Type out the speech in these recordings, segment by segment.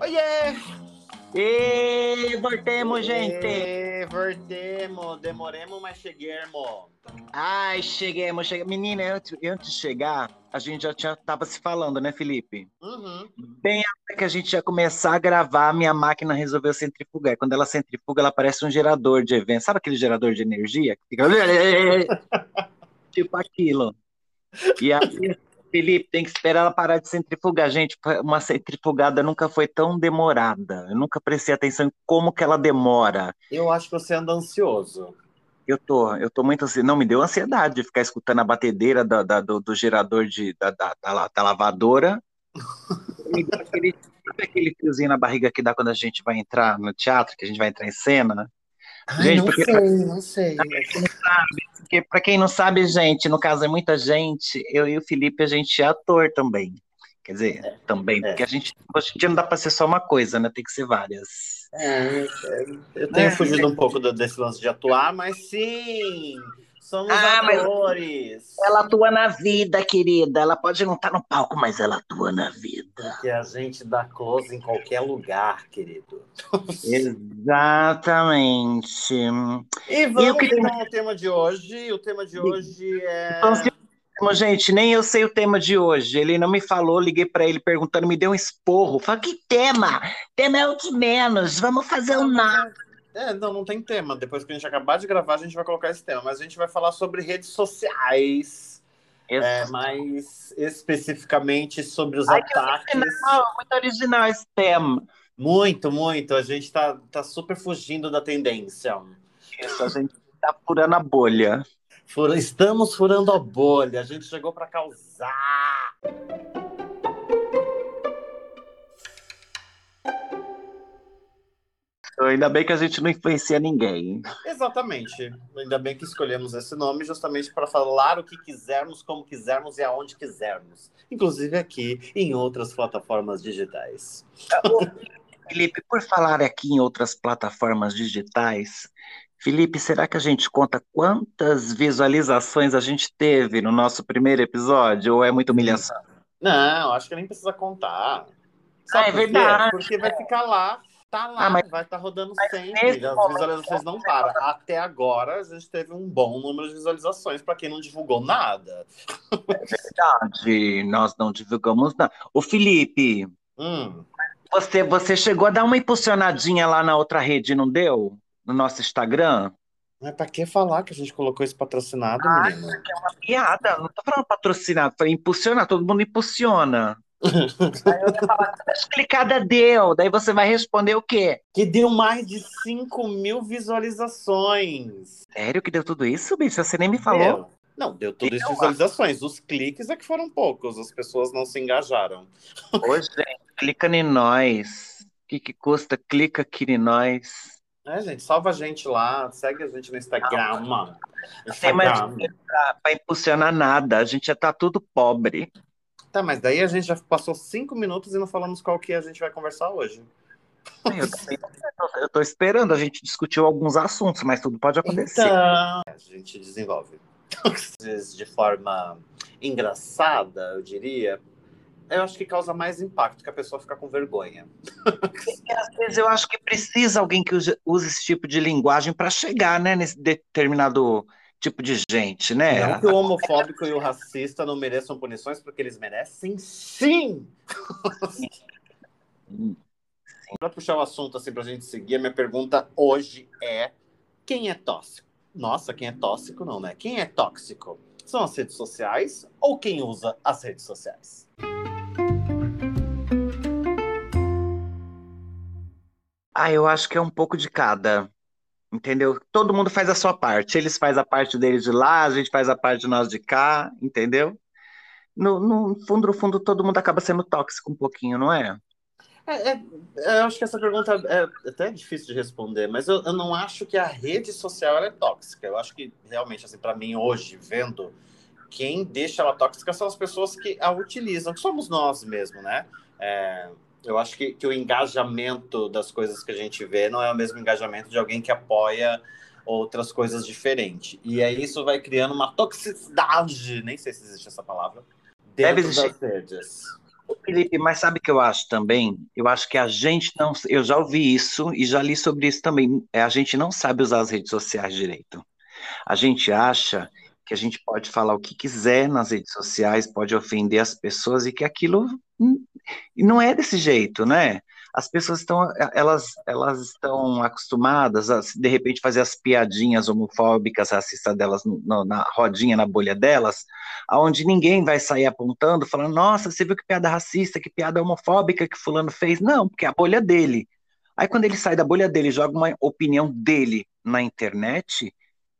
Oiê! E voltemos, gente! E voltemos, demoremos, mas cheguemos. Ai, cheguemos, cheguemos. Menina, antes, antes de chegar, a gente já tinha, tava se falando, né, Felipe? Uhum. Bem a hora que a gente ia começar a gravar, minha máquina resolveu centrifugar. Quando ela centrifuga, ela parece um gerador de evento. Sabe aquele gerador de energia? Que fica... tipo aquilo. E aí, Felipe, tem que esperar ela parar de centrifugar. Gente, uma centrifugada nunca foi tão demorada. Eu nunca prestei atenção em como que ela demora. Eu acho que você anda ansioso. Eu tô, eu tô muito assim. Não, me deu ansiedade de ficar escutando a batedeira da, da- do, do gerador de, da, da, da la- da lavadora. me deu aquele, sabe aquele friozinho na barriga que dá quando a gente vai entrar no teatro, que a gente vai entrar em cena. Ai, Gente, não porque- sei, não sei. Porque, para quem não sabe, gente, no caso é muita gente, eu e o Felipe, a gente é ator também. Quer dizer, também, é. porque a gente, hoje em dia não dá para ser só uma coisa, né? Tem que ser várias. É, eu tenho É. fugido um pouco desse lance de atuar, mas sim, somos Ah, atores. Ela atua na vida, querida. Ela pode não estar no palco, mas ela atua na vida. Que a gente dá close em qualquer lugar, querido. Exatamente. E vamos queria- então ao tema de hoje. O tema de hoje é. Então, Gente, nem eu sei o tema de hoje. Ele não me falou, liguei para ele perguntando, me deu um esporro. Falei, que tema? Tema é o de menos. Vamos fazer um nada. É, não, não tem tema. Depois que a gente acabar de gravar, a gente vai colocar esse tema. Mas a gente vai falar sobre redes sociais. É, mais especificamente sobre os Ai, que ataques. original, muito original esse tema. Muito, muito. A gente tá, tá super fugindo da tendência. Isso, a gente tá furando a bolha. Fura- Estamos furando a bolha. A gente chegou para causar. Ainda bem que a gente não influencia ninguém. Exatamente. Ainda bem que escolhemos esse nome justamente para falar o que quisermos, como quisermos e aonde quisermos. Inclusive aqui em outras plataformas digitais. Felipe, por falar aqui em outras plataformas digitais, Felipe, será que a gente conta quantas visualizações a gente teve no nosso primeiro episódio? Ou é muita humilhação? Não, acho que nem precisa contar. Ah, é verdade. Porque vai ficar lá, tá lá, Ah, mas- vai estar rodando mas sempre. As momento- visualizações não param. Até agora, a gente teve um bom número de visualizações para quem não divulgou nada. Verdade, nós não divulgamos nada. Ô, Felipe, Hum, você, você chegou a dar uma impulsionadinha lá na outra rede, não deu? No nosso Instagram? mas pra que falar que a gente colocou esse patrocinado, Ah, menino? Piada, não tô falando patrocinado, foi impulsionar, todo mundo impulsiona. Aí eu ia falar, quantas clicadas deu? Daí você vai responder o quê? Que deu mais de 5 mil visualizações. Sério que deu tudo isso, bicho? Você nem me falou? Deu. Não, deu tudo isso visualizações. Os cliques é que foram poucos, as pessoas não se engajaram. Ô, gente, clica em nós. O que, que custa? Clica aqui em nós. É, gente, salva a gente lá, segue a gente no Instagram. mano. Não tem mais dinheiro pra, pra impulsionar nada. A gente já tá tudo pobre. Tá, mas daí a gente já passou cinco minutos e não falamos qual que a gente vai conversar hoje. Eu, também não sei, eu tô esperando, a gente discutiu alguns assuntos, mas tudo pode acontecer. Então, a gente desenvolve. De forma engraçada, eu diria. Eu acho que causa mais impacto que a pessoa ficar com vergonha. Porque às vezes eu acho que precisa alguém que use, use esse tipo de linguagem para chegar, né, nesse determinado tipo de gente, né? Não que o homofóbico e o racista não mereçam punições, porque eles merecem sim! Para puxar o assunto assim pra gente seguir, a minha pergunta hoje é: quem é tóxico? Nossa, quem é tóxico não, né? Quem é tóxico? São as redes sociais ou quem usa as redes sociais? Ah, eu acho que é um pouco de cada, entendeu? Todo mundo faz a sua parte. Eles fazem a parte deles de lá, a gente faz a parte de nós de cá, entendeu? No, no fundo, no fundo, todo mundo acaba sendo tóxico um pouquinho, não é? É, é, eu acho que essa pergunta é até difícil de responder, mas eu, eu não acho que a rede social é tóxica. Eu acho que realmente, assim, para mim hoje, vendo quem deixa ela tóxica são as pessoas que a utilizam, que somos nós mesmo, né? É, eu acho que, que o engajamento das coisas que a gente vê não é o mesmo engajamento de alguém que apoia outras coisas diferentes. E aí isso vai criando uma toxicidade, nem sei se existe essa palavra, Deve dentro existir. das redes. Felipe, mas sabe o que eu acho também? Eu acho que a gente não. Eu já ouvi isso e já li sobre isso também. É, a gente não sabe usar as redes sociais direito. A gente acha que a gente pode falar o que quiser nas redes sociais, pode ofender as pessoas e que aquilo não é desse jeito, né? As pessoas estão, elas, elas estão acostumadas a, de repente, fazer as piadinhas homofóbicas, racistas delas no, na rodinha, na bolha delas, aonde ninguém vai sair apontando, falando, nossa, você viu que piada racista, que piada homofóbica que fulano fez? Não, porque é a bolha dele. Aí quando ele sai da bolha dele, joga uma opinião dele na internet,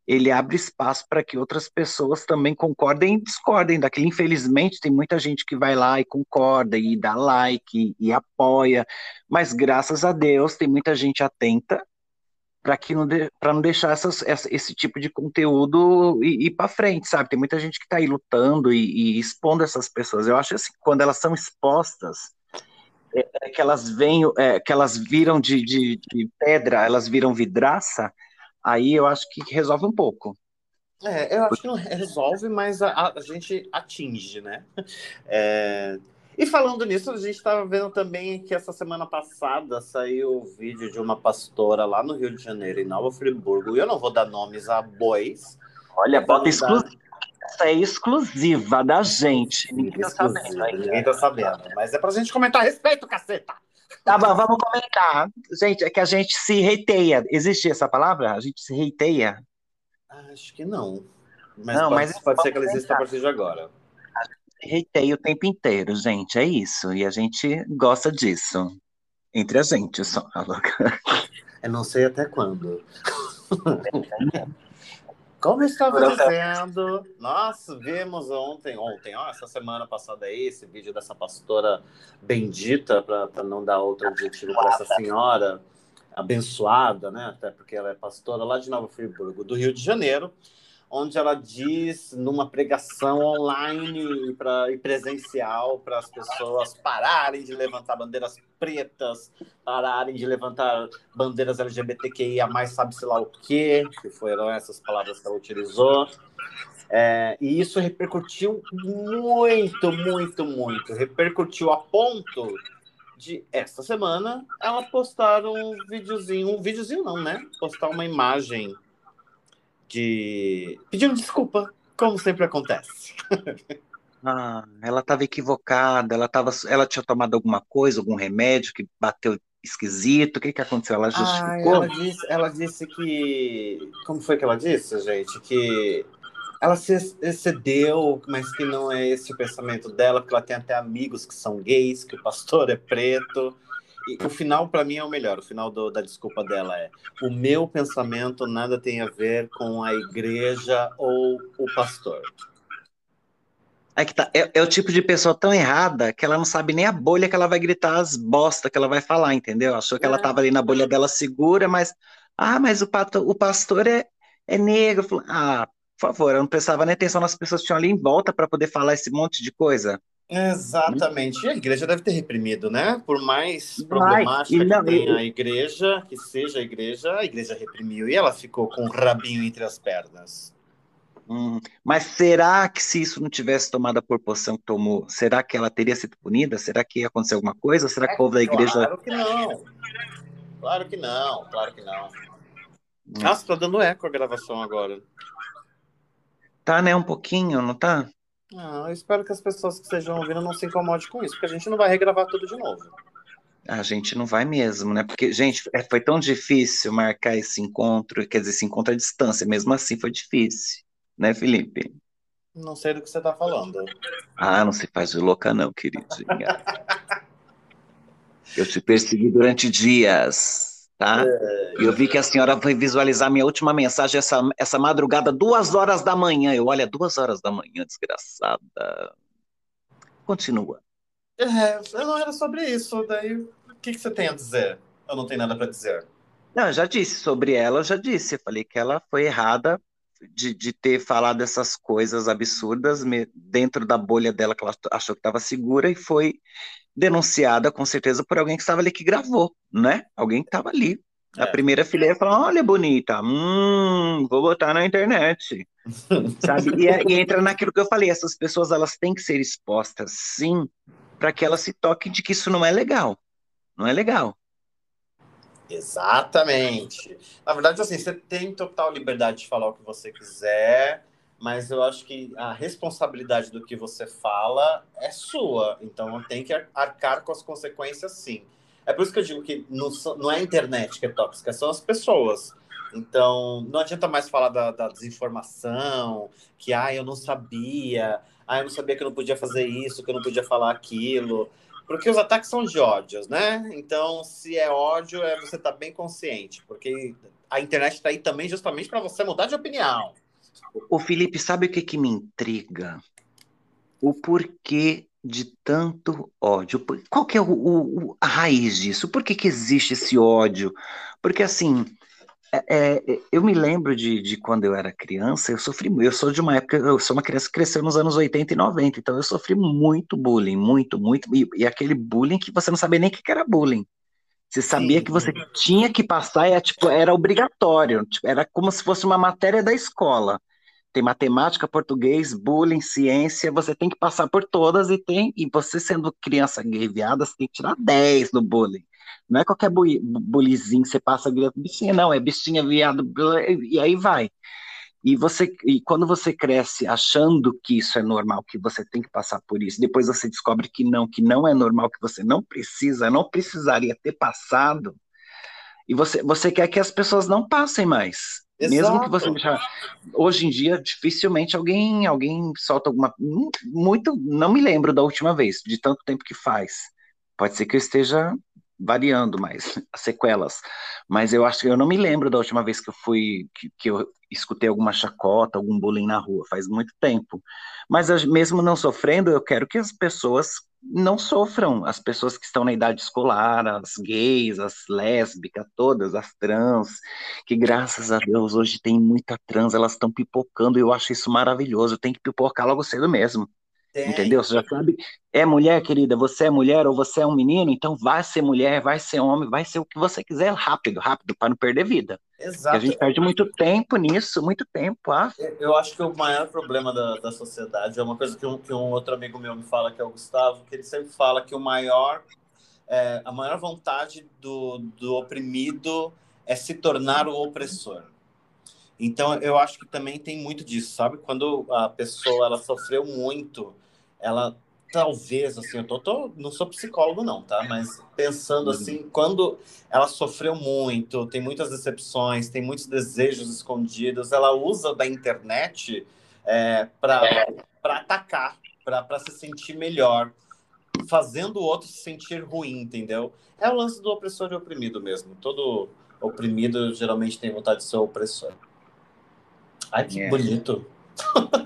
ele abre espaço para que outras pessoas também concordem e discordem daquilo. Infelizmente, tem muita gente que vai lá e concorda, e dá like, e, apoia, mas graças a Deus tem muita gente atenta para que não, de, não deixar essas, essa, esse tipo de conteúdo ir, ir para frente, sabe? Tem muita gente que está aí lutando e, e, expondo essas pessoas. Eu acho assim, quando elas são expostas, é, é que elas vêm, é, que elas viram de, de, de pedra, elas viram vidraça, aí eu acho que resolve um pouco. É, eu acho que não resolve, mas a, a gente atinge, né? É... E falando nisso, a gente estava vendo também que essa semana passada saiu o vídeo de uma pastora lá no Rio de Janeiro, em Nova Friburgo, e eu não vou dar nomes a bois. Olha, bota exclusiva. Essa é exclusiva da gente. Ninguém está sabendo. Ninguém tá sabendo. Mas é pra gente comentar a respeito, caceta! Tá bom, vamos comentar. Gente, é que a gente se reiteia. Existe essa palavra? A gente se reiteia? Acho que não. Mas não, pode, mas pode ser que ela exista a partir de agora. A gente se reiteia o tempo inteiro, gente. É isso. E a gente gosta disso. Entre a gente só. Eu não sei até quando. Como eu estava dizendo, nós vimos ontem, ontem, ó, essa semana passada aí, esse vídeo dessa pastora bendita, para não dar outro adjetivo para essa senhora, abençoada, né? Até porque ela é pastora lá de Nova Friburgo, do Rio de Janeiro, onde ela diz numa pregação online pra, e presencial para as pessoas pararem de levantar bandeiras pretas, pararem de levantar bandeiras LGBTQIA, mais sabe-se lá o quê, que foram essas palavras que ela utilizou. É, e isso repercutiu muito, muito, muito. Repercutiu a ponto de, esta semana, ela postar um videozinho, um videozinho não, né? Postar uma imagem de pedindo desculpa, como sempre acontece. ah, ela estava equivocada, ela, tava, ela tinha tomado alguma coisa, algum remédio que bateu esquisito, o que, que aconteceu? Ela justificou? Ela, disse, ela disse que. Como foi que ela disse, gente? Que ela se excedeu, mas que não é esse o pensamento dela, porque ela tem até amigos que são gays, que o pastor é preto. E o final, para mim, é o melhor. O final do, da desculpa dela é: o meu pensamento nada tem a ver com a igreja ou o pastor. É, que tá, é, é, o tipo de pessoa tão errada que ela não sabe nem a bolha que ela vai gritar as bosta que ela vai falar, entendeu? Achou que é. ela tava ali na bolha dela segura, mas. Ah, mas o, pato, o pastor é, é negro. Ah, por favor, eu não prestava nem atenção nas pessoas que tinham ali em volta para poder falar esse monte de coisa. Exatamente. E a igreja deve ter reprimido, né? Por mais problemática não, que tenha a igreja, que seja a igreja, a igreja reprimiu e ela ficou com o rabinho entre as pernas. Hum, mas será que se isso não tivesse tomado a proporção que tomou, será que ela teria sido punida? Será que ia acontecer alguma coisa? Será que o povo da igreja. Claro que não. Claro que não, claro que não. Hum. Nossa, tá dando eco a gravação agora. Tá, né? Um pouquinho, não tá? Ah, eu espero que as pessoas que estejam ouvindo não se incomodem com isso, porque a gente não vai regravar tudo de novo. A gente não vai mesmo, né? Porque, gente, é, foi tão difícil marcar esse encontro, quer dizer, esse encontro à distância, mesmo assim foi difícil, né, Felipe? Não sei do que você está falando. Ah, não se faz o louca, não, queridinha. eu te persegui durante dias tá? É, eu vi que a senhora foi visualizar minha última mensagem essa, essa madrugada, duas horas da manhã. Eu, olha, duas horas da manhã, desgraçada. Continua. É, não era sobre isso. Daí, o que, que você tem a dizer? Eu não tenho nada para dizer. Não, eu já disse sobre ela, eu já disse. Eu falei que ela foi errada de, de ter falado essas coisas absurdas dentro da bolha dela, que ela achou que estava segura, e foi denunciada com certeza por alguém que estava ali que gravou, né? Alguém que estava ali. É. A primeira fileira falou: Olha, bonita, hum, vou botar na internet. Sabe? E, é, e, entra naquilo que eu falei: essas pessoas elas têm que ser expostas, sim, para que ela se toque de que isso não é legal. Não é legal. Exatamente. Na verdade, assim, você tem total liberdade de falar o que você quiser, mas eu acho que a responsabilidade do que você fala é sua. Então, tem que arcar com as consequências, sim. É por isso que eu digo que não, não é a internet que é tóxica, são as pessoas. Então, não adianta mais falar da, da, desinformação, que, ah, eu não sabia, ah, eu não sabia que eu não podia fazer isso, que eu não podia falar aquilo. Porque os ataques são de ódios, né? Então, se é ódio, é você tá bem consciente, porque a internet está aí também justamente para você mudar de opinião. O Felipe, sabe o que, que me intriga? O porquê de tanto ódio. Qual que é o, o, a raiz disso? Por que, que existe esse ódio? Porque, assim, é, é, eu me lembro de, de, quando eu era criança, eu sofri eu sou de uma época, eu sou uma criança que cresceu nos anos 80 e 90, então eu sofri muito bullying, muito, muito, e, e aquele bullying que você não sabia nem o que era bullying. Você sabia Sim. que você tinha que passar, era, tipo, era obrigatório, tipo, era como se fosse uma matéria da escola. Tem matemática, português, bullying, ciência, você tem que passar por todas e tem, e você sendo criança gay viada, você tem que tirar 10 no bullying. Não é qualquer bulizinho que você passa direto bichinha, não, é bichinha, viado, e aí vai. E você, e quando você cresce achando que isso é normal, que você tem que passar por isso, depois você descobre que não, que não é normal, que você não precisa, não precisaria ter passado, e você, você quer que as pessoas não passem mais. Exato. Mesmo que você já. Hoje em dia, dificilmente alguém alguém solta alguma. Muito. Não me lembro da última vez, de tanto tempo que faz. Pode ser que eu esteja variando mais as sequelas. Mas eu acho que eu não me lembro da última vez que eu fui, que, que eu escutei alguma chacota, algum bullying na rua, faz muito tempo. Mas mesmo não sofrendo, eu quero que as pessoas não sofram, as pessoas que estão na idade escolar, as gays, as lésbicas, todas, as trans, que graças a Deus hoje tem muita trans, elas estão pipocando, e eu acho isso maravilhoso, tem que pipocar logo cedo mesmo. Tem. Entendeu? Você já sabe. É mulher, querida, você é mulher ou você é um menino, então vai ser mulher, vai ser homem, vai ser o que você quiser, rápido, rápido, para não perder vida. Exato. Porque a gente perde muito tempo nisso, muito tempo. Ah. Eu acho que o maior problema da, da sociedade é uma coisa que um, que um outro amigo meu me fala, que é o Gustavo, que ele sempre fala que o maior, é, a maior vontade do, do oprimido é se tornar o opressor. Então, eu acho que também tem muito disso, sabe? Quando a pessoa ela sofreu muito ela talvez, assim, eu tô, tô, não sou psicólogo não, tá? Mas pensando uhum. assim, quando ela sofreu muito, tem muitas decepções, tem muitos desejos escondidos, ela usa da internet é, para atacar, para se sentir melhor, fazendo o outro se sentir ruim, entendeu? É o lance do opressor e oprimido mesmo. Todo oprimido geralmente tem vontade de ser opressor. Ai, que é. bonito.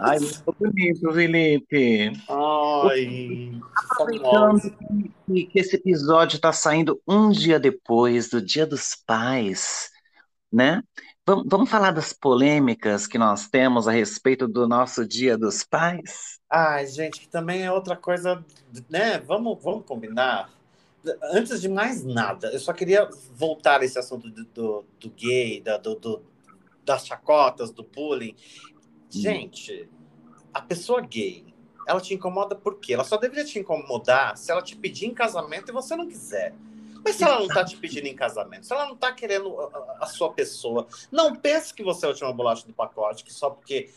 Ai, muito bonito, Felipe. Ai, Aproveitando que, que esse episódio está saindo um dia depois do Dia dos Pais, né? Vamos, vamos falar das polêmicas que nós temos a respeito do nosso Dia dos Pais? Ai, gente, que também é outra coisa, né? Vamos, vamos combinar. Antes de mais nada, eu só queria voltar a esse assunto do, do, do gay, da, do, do, das chacotas, do bullying. Gente, a pessoa gay, ela te incomoda por quê? Ela só deveria te incomodar se ela te pedir em casamento e você não quiser. Mas se ela não tá te pedindo em casamento, se ela não tá querendo a, a sua pessoa, não pense que você é a última bolacha do pacote, que só porque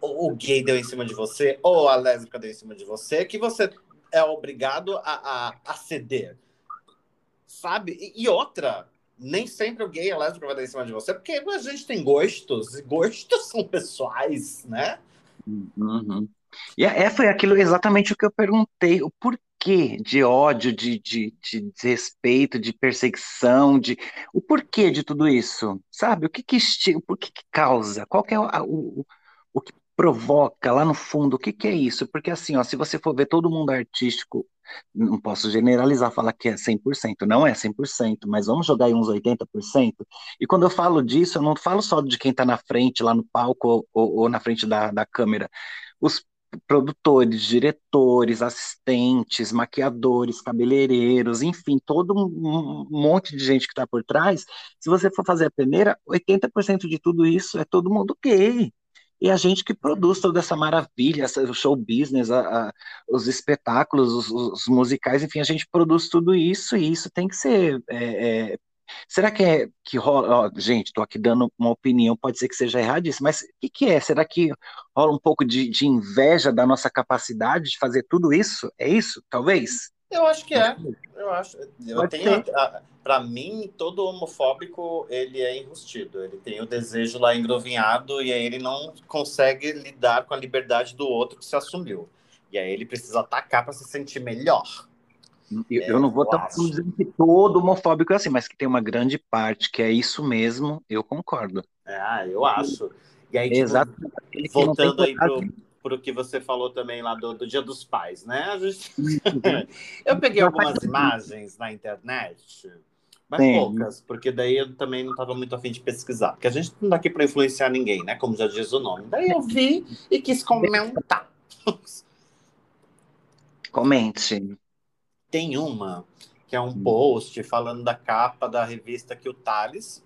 o, o, gay deu em cima de você, ou a lésbica deu em cima de você, que você é obrigado a, a, a ceder. Sabe? E, e outra, nem sempre o gay e a lésbica vai dar em cima de você, porque a gente tem gostos, e gostos são pessoais, né? Uhum. E é, é, foi aquilo exatamente o que eu perguntei, o porquê de ódio, de, de, de desrespeito, de perseguição, de o porquê de tudo isso, sabe? O que que, o porquê que causa? Qual que é o, o, o que provoca lá no fundo? O que que é isso? Porque assim, ó, se você for ver todo mundo artístico não posso generalizar, falar que é 100%, não é 100%, mas vamos jogar aí uns 80%. E quando eu falo disso, eu não falo só de quem está na frente, lá no palco ou, ou, ou na frente da, da câmera. Os produtores, diretores, assistentes, maquiadores, cabeleireiros, enfim, todo um monte de gente que está por trás. Se você for fazer a peneira, 80% de tudo isso é todo mundo gay. E a gente que produz toda essa maravilha, o show business, a, a, os espetáculos, os, os, musicais, enfim, a gente produz tudo isso e isso tem que ser. É, é, será que é que rola? Ó, gente, estou aqui dando uma opinião, pode ser que seja erradíssimo, mas o que, que, é? Será que rola um pouco de, de inveja da nossa capacidade de fazer tudo isso? É isso? Talvez? Eu acho que é. Eu acho. Eu Pode tenho. Para mim, todo homofóbico ele é enrustido. Ele tem o desejo lá engrovinhado e aí ele não consegue lidar com a liberdade do outro que se assumiu. E aí ele precisa atacar para se sentir melhor. Eu, é, eu não vou estar dizendo que todo homofóbico é assim, mas que tem uma grande parte que é isso mesmo, eu concordo. Ah, eu acho. E aí, tipo, Exato. voltando aí pro, por o que você falou também lá do, do Dia dos Pais, né? Gente... eu peguei algumas imagens na internet, mas Sim. poucas, porque daí eu também não estava muito afim de pesquisar, porque a gente não está aqui para influenciar ninguém, né? Como já diz o nome. Daí eu vi e quis comentar. Comente. Tem uma que é um hum. post falando da capa da revista que o Thales,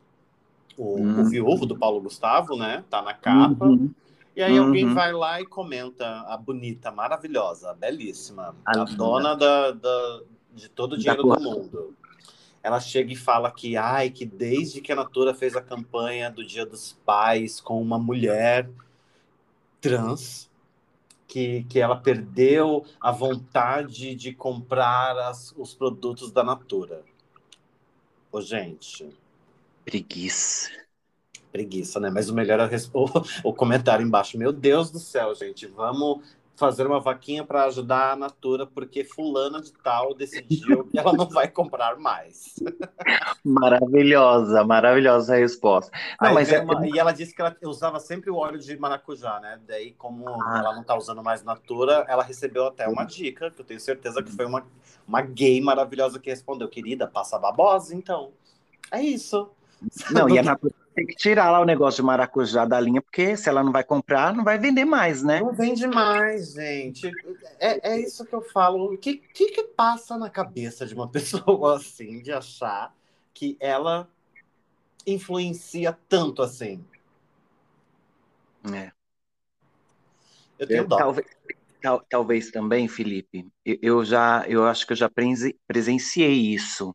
o, hum. o viúvo do Paulo Gustavo, né? Tá na capa. Uhum. E aí uhum. alguém vai lá e comenta a bonita, maravilhosa, belíssima, a, a dona da, da, de todo o dinheiro do mundo. Ela chega e fala que, ai, que desde que a Natura fez a campanha do Dia dos Pais com uma mulher trans, que, que ela perdeu a vontade de comprar as, os produtos da Natura. Ô, gente. Preguiça preguiça, né? Mas o melhor é o, o comentário embaixo. Meu Deus do céu, gente, vamos fazer uma vaquinha para ajudar a Natura, porque fulana de tal decidiu que ela não vai comprar mais. Maravilhosa, maravilhosa a resposta. Não, mas é... uma... E ela disse que ela usava sempre o óleo de maracujá, né? Daí, como ah. ela não está usando mais Natura, ela recebeu até uma dica, que eu tenho certeza que foi uma, uma gay maravilhosa que respondeu, querida, passa babosa, então. É isso. Não, e a Natura tem que tirar lá o negócio de maracujá da linha, porque se ela não vai comprar, não vai vender mais, né? Não vende mais, gente. É, é isso que eu falo. O que, que, que passa na cabeça de uma pessoa assim, de achar que ela influencia tanto assim? É. Eu tenho dó. Talvez, tal, talvez também, Felipe, eu já, eu acho que eu já presenciei isso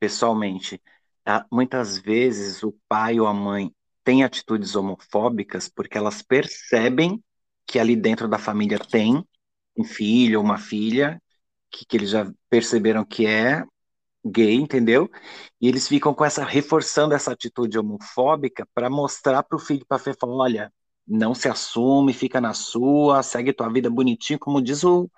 pessoalmente muitas vezes o pai ou a mãe têm atitudes homofóbicas porque elas percebem que ali dentro da família tem um filho ou uma filha que, que eles já perceberam que é gay, entendeu? E eles ficam com essa reforçando essa atitude homofóbica para mostrar para o filho para falar, olha, não se assume, fica na sua, segue tua vida bonitinho, como diz o,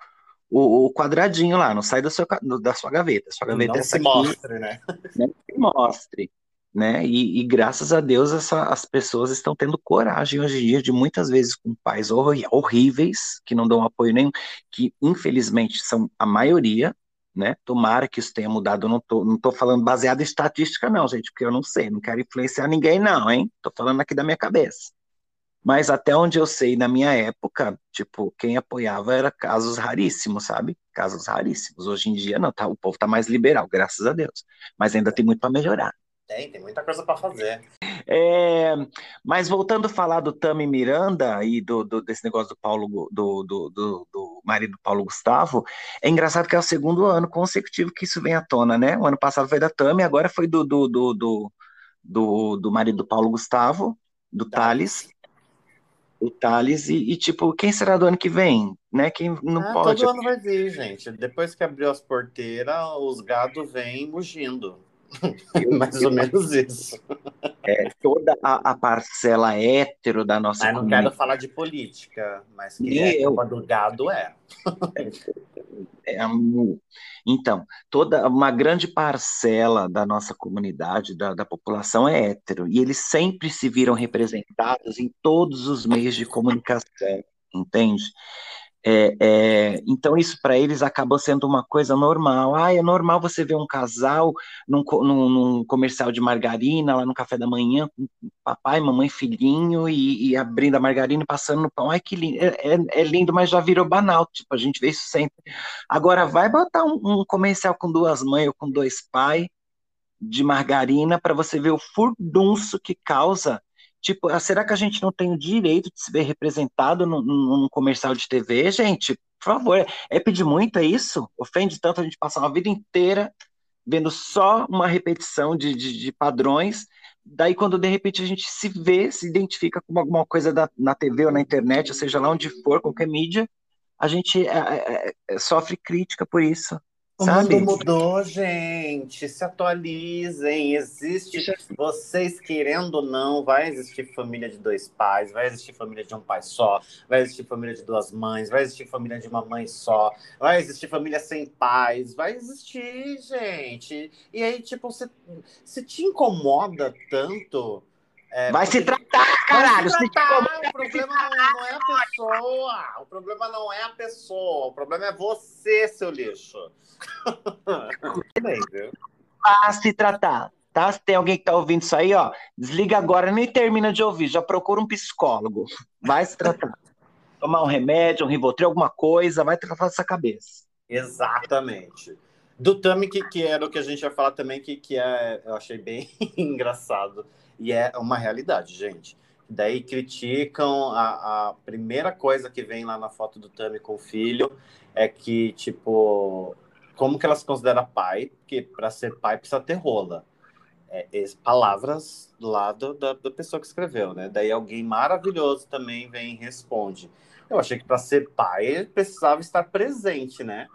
o, o, quadradinho lá, não sai da sua, da sua gaveta. Sua gaveta não é se aqui, mostre, né? Não se mostre. Né? E, e graças a Deus essa, as pessoas estão tendo coragem hoje em dia de muitas vezes com pais horríveis que não dão apoio nenhum, que infelizmente são a maioria, né? Tomara que isso tenha mudado. não tô, não tô falando baseado em estatística, não, gente, porque eu não sei, não quero influenciar ninguém, não, hein? Tô falando aqui da minha cabeça. Mas até onde eu sei, na minha época, tipo, quem apoiava era casos raríssimos, sabe? Casos raríssimos. Hoje em dia, não, tá, o povo tá mais liberal, graças a Deus. Mas ainda tem muito para melhorar. Tem, tem muita coisa para fazer. É, mas voltando a falar do Tami Miranda e do, do, desse negócio do Paulo, do, do, do, do marido Paulo Gustavo, é engraçado que é o segundo ano consecutivo que isso vem à tona, né? O ano passado foi da Tami, agora foi do, do, do, do, do, do marido do Paulo Gustavo, do tá. Thales o Thales, e, e, tipo, quem será do ano que vem? Né? Quem não ah, pode. Todo ano vai vir, gente. Depois que abriu as porteiras, os gados vêm mugindo. Mais ou menos isso. É, toda a, a, parcela hétero da nossa ah, não quero falar de política, mas que é eu. do gado é. é. Então, toda uma grande parcela da nossa comunidade, da, da população é hétero, e eles sempre se viram representados em todos os meios de comunicação, entende? É, é, então, isso para eles acabou sendo uma coisa normal. Ah, é normal você ver um casal num, num, num, comercial de margarina, lá no café da manhã, com papai, mamãe, filhinho, e, e abrindo a margarina e passando no pão. Ai, que lindo. É, é, é, lindo, mas já virou banal. Tipo, a gente vê isso sempre. Agora, vai botar um, um comercial com duas mães ou com dois pais de margarina para você ver o furdunço que causa Tipo, ah, será que a gente não tem o direito de se ver representado num, num comercial de TV, gente? Por favor, é pedir muito, é isso? Ofende tanto a gente passar uma vida inteira vendo só uma repetição de, de, de padrões daí quando de repente a gente se vê, se identifica com alguma coisa da, na TV ou na internet, ou seja lá onde for, qualquer mídia, a gente é, é, é sofre crítica por isso. O sabe? mundo mudou, gente. Se atualizem. Existe. Vocês querendo ou não, vai existir família de dois pais, vai existir família de um pai só, vai existir família de duas mães, vai existir família de uma mãe só, vai existir família sem pais, vai existir, gente. E aí, tipo, se, se te incomoda tanto é, vai se tratar, caralho. Se tratar. O problema não, não, é a pessoa. O problema não é a pessoa. O problema é você, seu lixo. Bem, viu? Vai se tratar. Tá? Se tem alguém que tá ouvindo isso aí, ó, desliga agora, nem termina de ouvir, já procura um psicólogo. Vai se tratar. Tomar um remédio, um Rivotril, alguma coisa, vai tratar essa cabeça. Exatamente. Do Tami, que, que era o que a gente ia falar também, que, que é, eu achei bem engraçado e é uma realidade, gente. Daí criticam a, a primeira coisa que vem lá na foto do Tami com o filho é que, tipo, como que ela se considera pai? Porque para ser pai precisa ter rola. É, é, palavras do lado da, da pessoa que escreveu, né? Daí alguém maravilhoso também vem e responde. Eu achei que para ser pai precisava estar presente, né?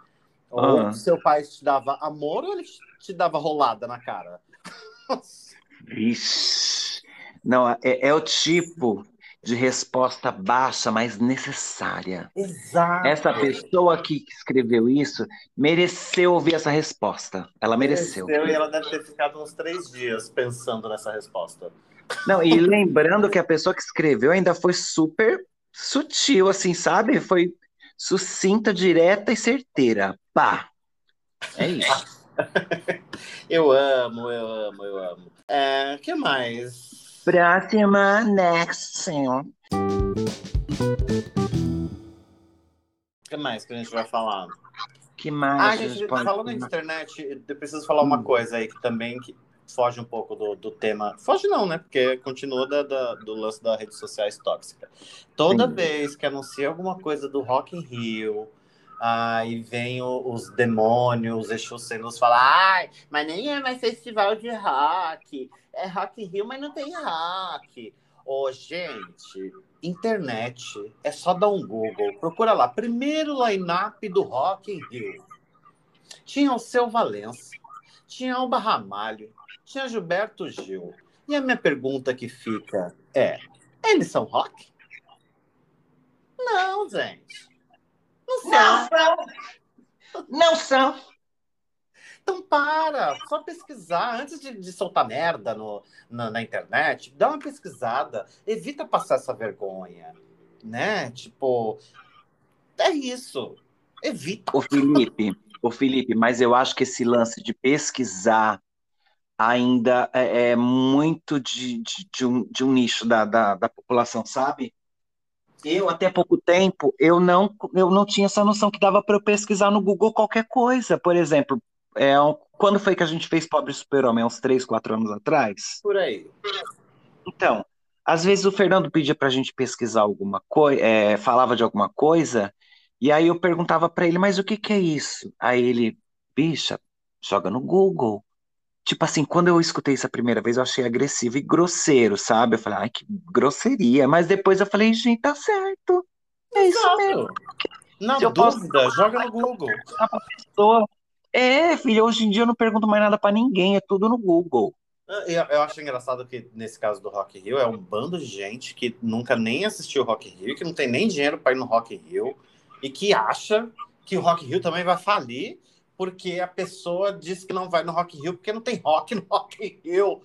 Ou ah. seu pai te dava amor ou ele te dava rolada na cara? Ixi. Não, é, é o tipo de resposta baixa, mas necessária. Exato. Essa pessoa aqui que escreveu isso mereceu ouvir essa resposta. Ela mereceu. mereceu e ela deve ter ficado uns três dias pensando nessa resposta. Não, e lembrando que a pessoa que escreveu ainda foi super sutil, assim, sabe? Foi sucinta, direta e certeira. Pá! É isso. eu amo, eu amo, eu amo. É, que mais? Próxima, next. O que mais que a gente vai falar? Que mais? Ah, a gente, gente pode... falando na internet, eu preciso falar uma hum. coisa aí que também que foge um pouco do, do tema. Foge não, né? Porque continua da, da, do lance das redes sociais tóxicas. Toda Sim. vez que anuncia alguma coisa do Rock in Rio, Aí vem o, os demônios, os Exus sem luz, fala, ai, mas nem é mais festival de rock. É Rock Rio, mas não tem rock. Ô, oh, gente, internet, é só dar um Google. Procura lá, primeiro line-up do Rock in Rio. Tinha o Seu Valença, tinha o Barramalho, tinha Gilberto Gil. E a minha pergunta que fica é, eles são rock? Não, gente. Não são. Não são. Então para, só pesquisar antes de, de soltar merda no, na, na, internet, dá uma pesquisada, evita passar essa vergonha, né? Tipo, é isso, evita. O Felipe, o Felipe, mas eu acho que esse lance de pesquisar ainda é, é muito de, de, de, um, de um nicho da, da, da população, sabe? Eu, até pouco tempo, eu não, eu não tinha essa noção que dava para eu pesquisar no Google qualquer coisa. Por exemplo, é, quando foi que a gente fez Pobre Super-Homem? Uns 3, 4 anos atrás? Por aí. Então, às vezes o Fernando pedia para a gente pesquisar alguma coisa, é, falava de alguma coisa, e aí eu perguntava para ele, mas o que, que é isso? Aí ele, bicha, joga no Google. Tipo assim, quando eu escutei isso a primeira vez, eu achei agressivo e grosseiro, sabe? Eu falei, ai, que grosseria. Mas depois eu falei, gente, tá certo. É Exato. isso mesmo. Na Se dúvida, posso... joga no Google. Pessoa... É, filho, hoje em dia eu não pergunto mais nada para ninguém, é tudo no Google. Eu, eu, acho engraçado que nesse caso do Rock Hill é um bando de gente que nunca nem assistiu o Rock Hill, que não tem nem dinheiro para ir no Rock Hill e que acha que o Rock Hill também vai falir porque a pessoa disse que não vai no Rock Rio porque não tem rock no Rock Rio.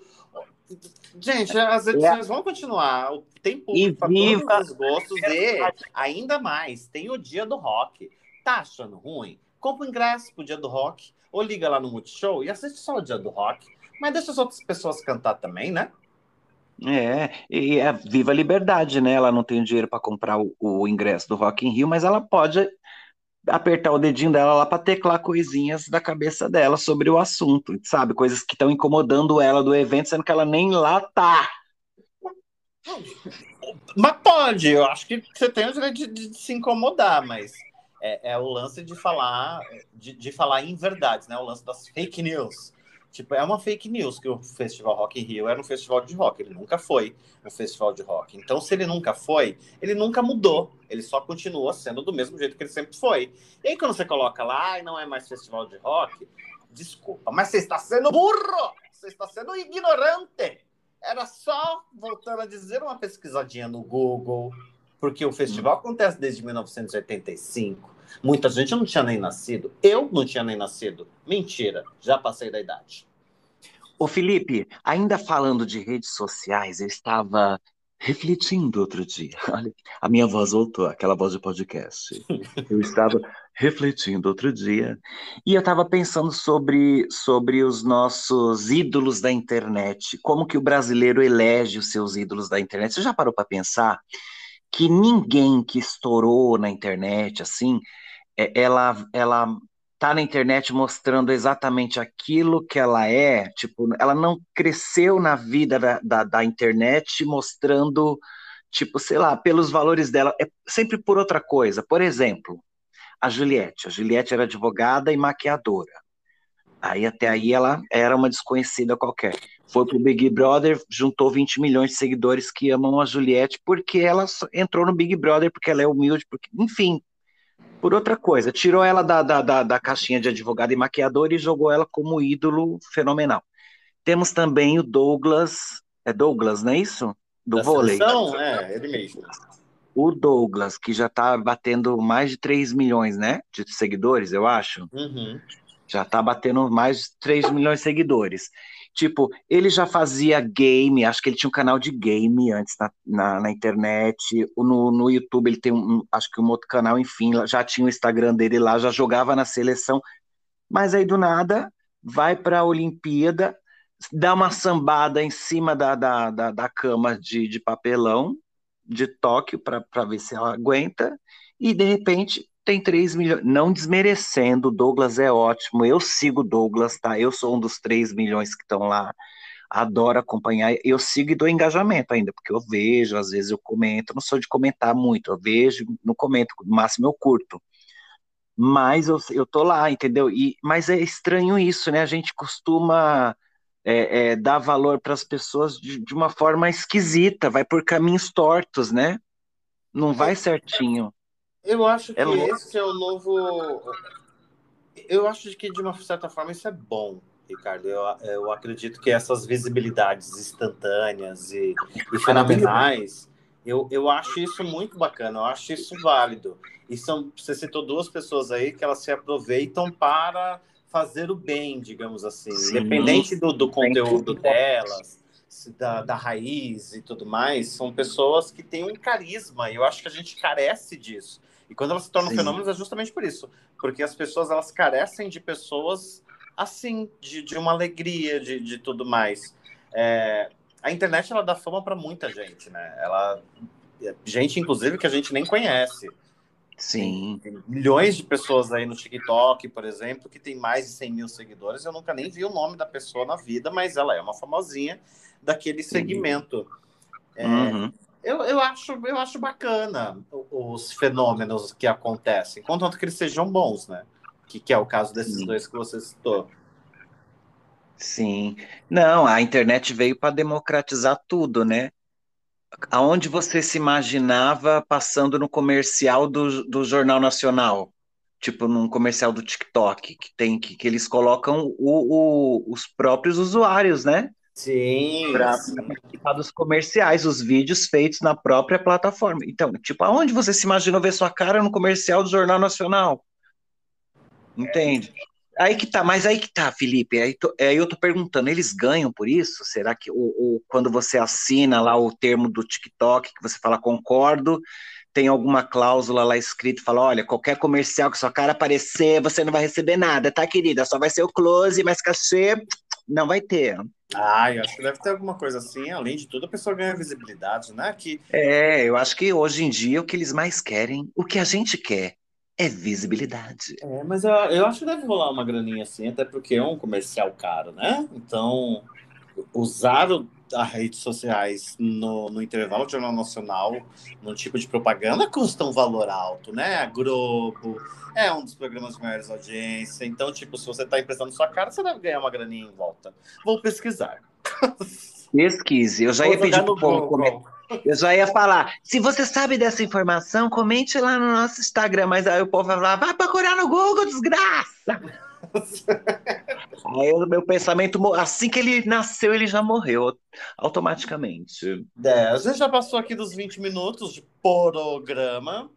Gente, as edições é. vão continuar. Tem público para todos os gostos e ainda mais, tem o dia do rock. Tá achando ruim? Compra o ingresso pro dia do rock ou liga lá no Multishow e assiste só o dia do rock. Mas deixa as outras pessoas cantar também, né? É, e é viva a liberdade, né? Ela não tem dinheiro para comprar o, o, ingresso do Rock in Rio, mas ela pode apertar o dedinho dela lá para teclar coisinhas da cabeça dela sobre o assunto, sabe? Coisas que estão incomodando ela do evento, sendo que ela nem lá tá. Mas pode, eu acho que você tem o direito de, de se incomodar, mas é, é, o lance de falar de, de falar em verdades, né? O lance das fake news. Tipo, é uma fake news que o Festival Rock in Rio era um festival de rock. Ele nunca foi um festival de rock. Então, se ele nunca foi, ele nunca mudou. Ele só continua sendo do mesmo jeito que ele sempre foi. E aí, quando você coloca lá, e não é mais festival de rock, desculpa, mas você está sendo burro! Você está sendo ignorante! Era só, voltando a dizer, uma pesquisadinha no Google, porque o festival hum. acontece desde 1985. Muita gente não tinha nem nascido. Eu não tinha nem nascido. Mentira, já passei da idade. Ô Felipe, ainda falando de redes sociais, eu estava refletindo outro dia. Olha, a minha voz voltou, aquela voz de podcast. Eu estava refletindo outro dia e eu estava pensando sobre, sobre os nossos ídolos da internet, como que o brasileiro elege os seus ídolos da internet. Você já parou para pensar que ninguém que estourou na internet assim, é, ela ela tá na internet mostrando exatamente aquilo que ela é, tipo, ela não cresceu na vida da, da, da, internet mostrando, tipo, sei lá, pelos valores dela, é sempre por outra coisa. Por exemplo, a Juliette. A Juliette era advogada e maquiadora. Aí até aí ela era uma desconhecida qualquer. Foi pro Big Brother, juntou 20 milhões de seguidores que amam a Juliette porque ela entrou no Big Brother, porque ela é humilde, porque, enfim, por outra coisa, tirou ela da, da, da, da caixinha de advogado e maquiador e jogou ela como ídolo fenomenal. Temos também o Douglas, é Douglas, não é isso? Do da vôlei. Seleção? É, ele mesmo. O Douglas, que já está batendo mais de 3 milhões, né? De seguidores, eu acho. Uhum. Já está batendo mais de 3 milhões de seguidores. Tipo, ele já fazia game, acho que ele tinha um canal de game antes na, na, na internet. No, no YouTube ele tem um, acho que um outro canal, enfim, já tinha o Instagram dele lá, já jogava na seleção. Mas aí do nada vai para a Olimpíada, dá uma sambada em cima da, da, da, da cama de, de papelão de Tóquio para ver se ela aguenta, e de repente tem 3 milhões. Não desmerecendo, Douglas é ótimo. Eu sigo Douglas, tá? Eu sou um dos 3 milhões que estão lá. Adoro acompanhar. Eu sigo e dou engajamento ainda, porque eu vejo, às vezes eu comento. Não sou de comentar muito, eu vejo, não comento, no máximo eu curto. Mas eu, eu tô lá, entendeu? E, mas é estranho isso, né? A gente costuma é, é, dar valor para as pessoas de, de uma forma esquisita, vai por caminhos tortos, né? Não vai certinho. Eu acho que é esse é o novo. Eu acho que, de uma certa forma, isso é bom, Ricardo. Eu, eu acredito que essas visibilidades instantâneas e, e fenomenais, eu, eu acho isso muito bacana, eu acho isso válido. E são, você citou duas pessoas aí que elas se aproveitam para fazer o bem, digamos assim, Sim. independente do, do conteúdo delas, da, da raiz e tudo mais, são pessoas que têm um carisma, e eu acho que a gente carece disso. E quando elas se tornam Sim. fenômenos é justamente por isso. Porque as pessoas elas carecem de pessoas assim, de, de uma alegria, de, de tudo mais. É, a internet ela dá fama para muita gente, né? Ela gente inclusive que a gente nem conhece. Sim. Tem, tem, milhões de pessoas aí no TikTok, por exemplo, que tem mais de 100 mil seguidores. Eu nunca nem vi o nome da pessoa na vida, mas ela é uma famosinha daquele segmento. É, uhum eu, eu, acho, eu acho bacana os fenômenos que acontecem, contanto que eles sejam bons, né? Que, que é o caso desses Sim. dois que você citou. Sim. Não, a internet veio para democratizar tudo, né? Aonde você se imaginava passando no comercial do, do Jornal Nacional? Tipo, num comercial do TikTok, que tem que, que eles colocam o, o, os próprios usuários, né? Sim. Para participar dos comerciais, os vídeos feitos na própria plataforma. Então, tipo, aonde você se imaginou ver sua cara no comercial do Jornal Nacional? Entende? É. Aí que tá, mas aí que tá, Felipe. Aí, tô, aí eu tô perguntando, eles ganham por isso? Será que o, quando você assina lá o termo do TikTok, que você fala concordo, tem alguma cláusula lá escrito, fala, olha, qualquer comercial que sua cara aparecer, você não vai receber nada, tá, querida? Só vai ser o close, mas cachê não vai ter. Ah, eu acho que deve ter alguma coisa assim. Além de tudo, a pessoa ganha visibilidade, né? Que... É, eu acho que hoje em dia o que eles mais querem, o que a gente quer, é visibilidade. É, mas eu, eu acho que deve rolar uma graninha assim, até porque é um comercial caro, né? Então, usar as redes sociais no, no intervalo do Jornal Nacional, num tipo de propaganda, custa um valor alto, né? A Globo é um dos programas de maiores audiência. Então, tipo, se você está emprestando sua cara, você deve ganhar uma graninha em volta. Vou pesquisar. Pesquise. Eu já Vou ia pedir pro povo comentar. Eu já ia falar, se você sabe dessa informação, comente lá no nosso Instagram. Mas aí o povo vai falar, vai procurar no Google, desgraça! Aí o meu pensamento, assim que ele nasceu, ele já morreu automaticamente. É, a gente já passou aqui dos 20 minutos de programa.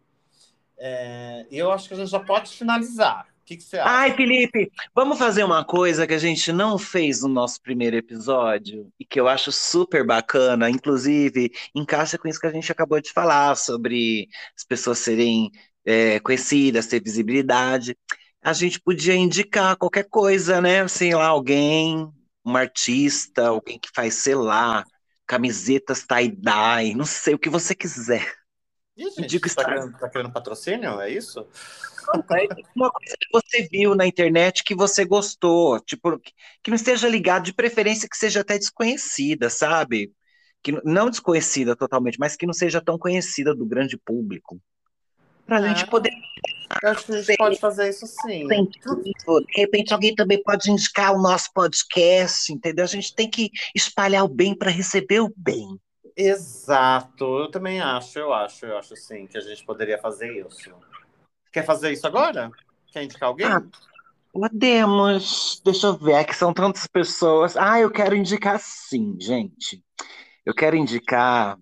É, e eu acho que a gente já pode finalizar. O que, que você acha? Ai, Felipe, vamos fazer uma coisa que a gente não fez no nosso primeiro episódio e que eu acho super bacana, inclusive encaixa com isso que a gente acabou de falar sobre as pessoas serem é, conhecidas, ter visibilidade a gente podia indicar qualquer coisa, né? Sei lá, alguém, um artista, alguém que faz, sei lá, camisetas tie-dye, não sei, o que você quiser. E, gente, Digo, tá, querendo, tá querendo patrocínio? É isso? É uma coisa que você viu na internet que você gostou, tipo, que não esteja ligado, de preferência que seja até desconhecida, sabe? Que não desconhecida totalmente, mas que não seja tão conhecida do grande público. Para a ah. gente poder eu acho que a gente pode fazer isso sim. De repente, alguém também pode indicar o nosso podcast, entendeu? A gente tem que espalhar o bem para receber o bem. Exato, eu também acho, eu acho, eu acho sim que a gente poderia fazer isso. Quer fazer isso agora? Quer indicar alguém? Ah, podemos. Deixa eu ver, é que são tantas pessoas. Ah, eu quero indicar sim, gente. Eu quero indicar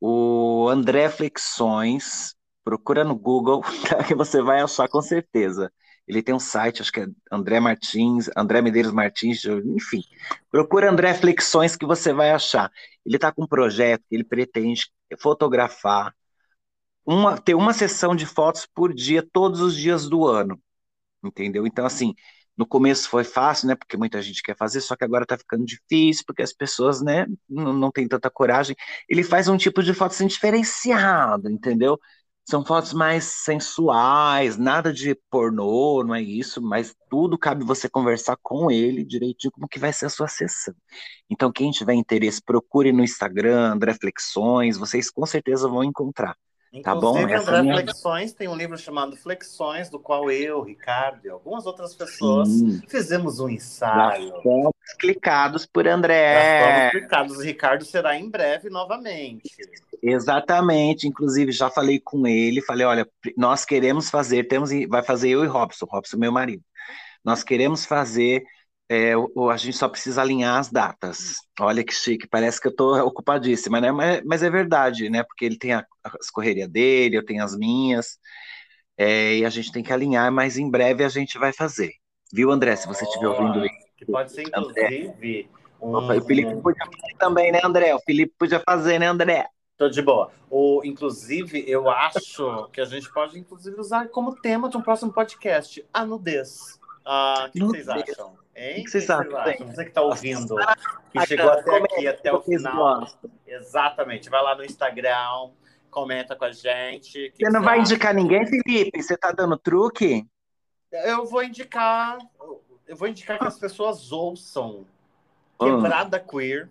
o André Flexões, Procura no Google, que você vai achar com certeza. Ele tem um site, acho que é André Martins, André Medeiros Martins, enfim. Procura André Flexões que você vai achar. Ele está com um projeto que ele pretende fotografar, uma, ter uma sessão de fotos por dia, todos os dias do ano. Entendeu? Então, assim, no começo foi fácil, né? Porque muita gente quer fazer, só que agora tá ficando difícil, porque as pessoas, né, não, não têm tanta coragem. Ele faz um tipo de foto assim, diferenciado, entendeu? São fotos mais sensuais, nada de pornô, não é isso, mas tudo cabe você conversar com ele direitinho como que vai ser a sua sessão. Então, quem tiver interesse, procure no Instagram, André Flexões, vocês com certeza vão encontrar. Tá bom? André Essa minha... Flexões tem um livro chamado Flexões, do qual eu, Ricardo e algumas outras pessoas Sim. fizemos um ensaio. Já fomos clicados por André. Já fomos clicados. O Ricardo será em breve novamente. Exatamente, inclusive já falei com ele, falei, olha, nós queremos fazer, temos, vai fazer eu e Robson, Robson meu marido. Nós queremos fazer, é, a gente só precisa alinhar as datas. Olha que chique, parece que eu estou ocupadíssima, né? Mas, mas, é verdade, né? Porque ele tem a, as correrias dele, eu tenho as minhas, é, e a gente tem que alinhar, mas em breve a gente vai fazer. Viu, André? Se você estiver ouvindo isso. Que pode ser, inclusive. Um... o Felipe podia fazer também, né, André? O Felipe podia fazer, né, André? Tô de boa. O, inclusive, eu acho que a gente pode, inclusive, usar como tema de um próximo podcast a nudez. Ah, o que, que vocês acham? Hein? O que vocês acham? Você que está ouvindo, que chegou até aqui, até o final. Exatamente. Vai lá no Instagram, comenta com a gente. Você não vai indicar ninguém, Felipe? Você tá dando truque? Eu vou indicar. Eu vou indicar que as pessoas ouçam Quebrada Queer.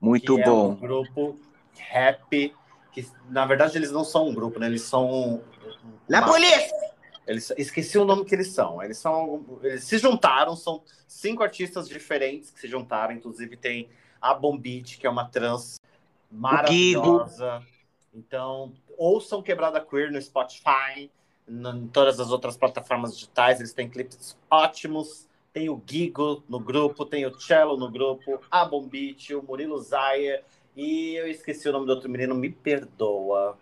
Muito bom. É um grupo rap, que na verdade eles não são um grupo, né? Eles são. La polícia! Eles, esqueci o nome que eles são. Eles são. Eles se juntaram, são cinco artistas diferentes que se juntaram. Inclusive tem a Bombit, que é uma trans maravilhosa. Então, ouçam Quebrada Queer no Spotify, em todas as outras plataformas digitais. Eles têm clipes ótimos. Tem o Gigo no grupo, tem o Cello no grupo, a Bombit, o Murilo Zaya e eu esqueci o nome do outro menino, me perdoa.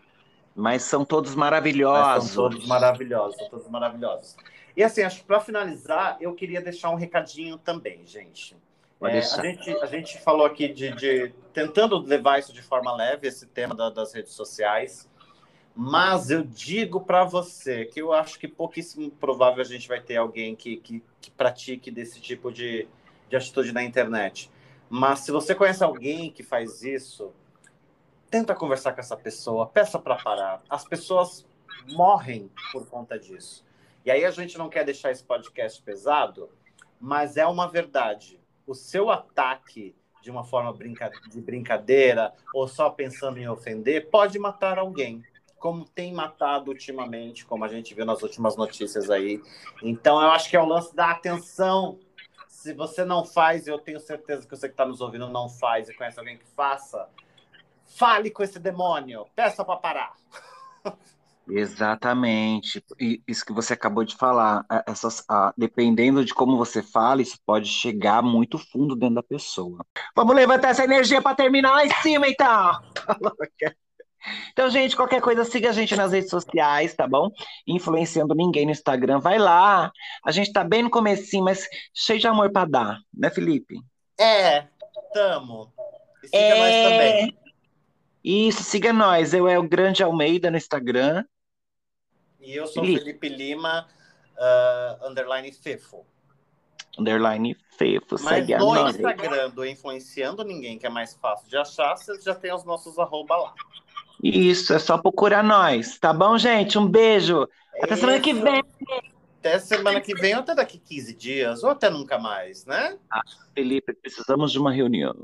Mas são todos maravilhosos. Mas são todos maravilhosos, são todos maravilhosos. E assim, acho que para finalizar, eu queria deixar um recadinho também, gente. É, a, gente a gente falou aqui de, de, tentando levar isso de forma leve, esse tema da, das redes sociais. Mas eu digo para você que eu acho que pouquíssimo provável a gente vai ter alguém que, que, que pratique desse tipo de, de atitude na internet. Mas se você conhece alguém que faz isso, tenta conversar com essa pessoa, peça para parar. As pessoas morrem por conta disso. E aí a gente não quer deixar esse podcast pesado, mas é uma verdade. O seu ataque de uma forma brinca de brincadeira ou só pensando em ofender, pode matar alguém, como tem matado ultimamente, como a gente viu nas últimas notícias aí. Então, eu acho que é o lance da atenção. Se você não faz, eu tenho certeza que você que está nos ouvindo não faz e conhece alguém que faça, fale com esse demônio, peça para parar. Exatamente. E isso que você acabou de falar, essas, dependendo de como você fala, isso pode chegar muito fundo dentro da pessoa. Vamos levantar essa energia para terminar lá em cima, então. Então, gente, qualquer coisa, siga a gente nas redes sociais, tá bom? Influenciando ninguém no Instagram, vai lá. A gente tá bem no comecinho, mas cheio de amor para dar, né, Felipe? É, tamo. E siga é... nós também. Isso, siga nós. Eu é o Grande Almeida no Instagram. E eu sou Felipe, Felipe Lima, uh, underline Fefo. Underline Fefo, Mas segue no a Instagram do Influenciando Ninguém, que é mais fácil de achar, você já tem os nossos arroba lá. Isso, é só procurar nós. Tá bom, gente? Um beijo. Até Isso. semana que vem. Até semana que vem, ou até daqui 15 dias, ou até nunca mais, né? Ah, Felipe, precisamos de uma reunião.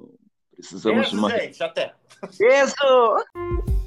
Precisamos Beijo, de uma. gente, até. Beijo!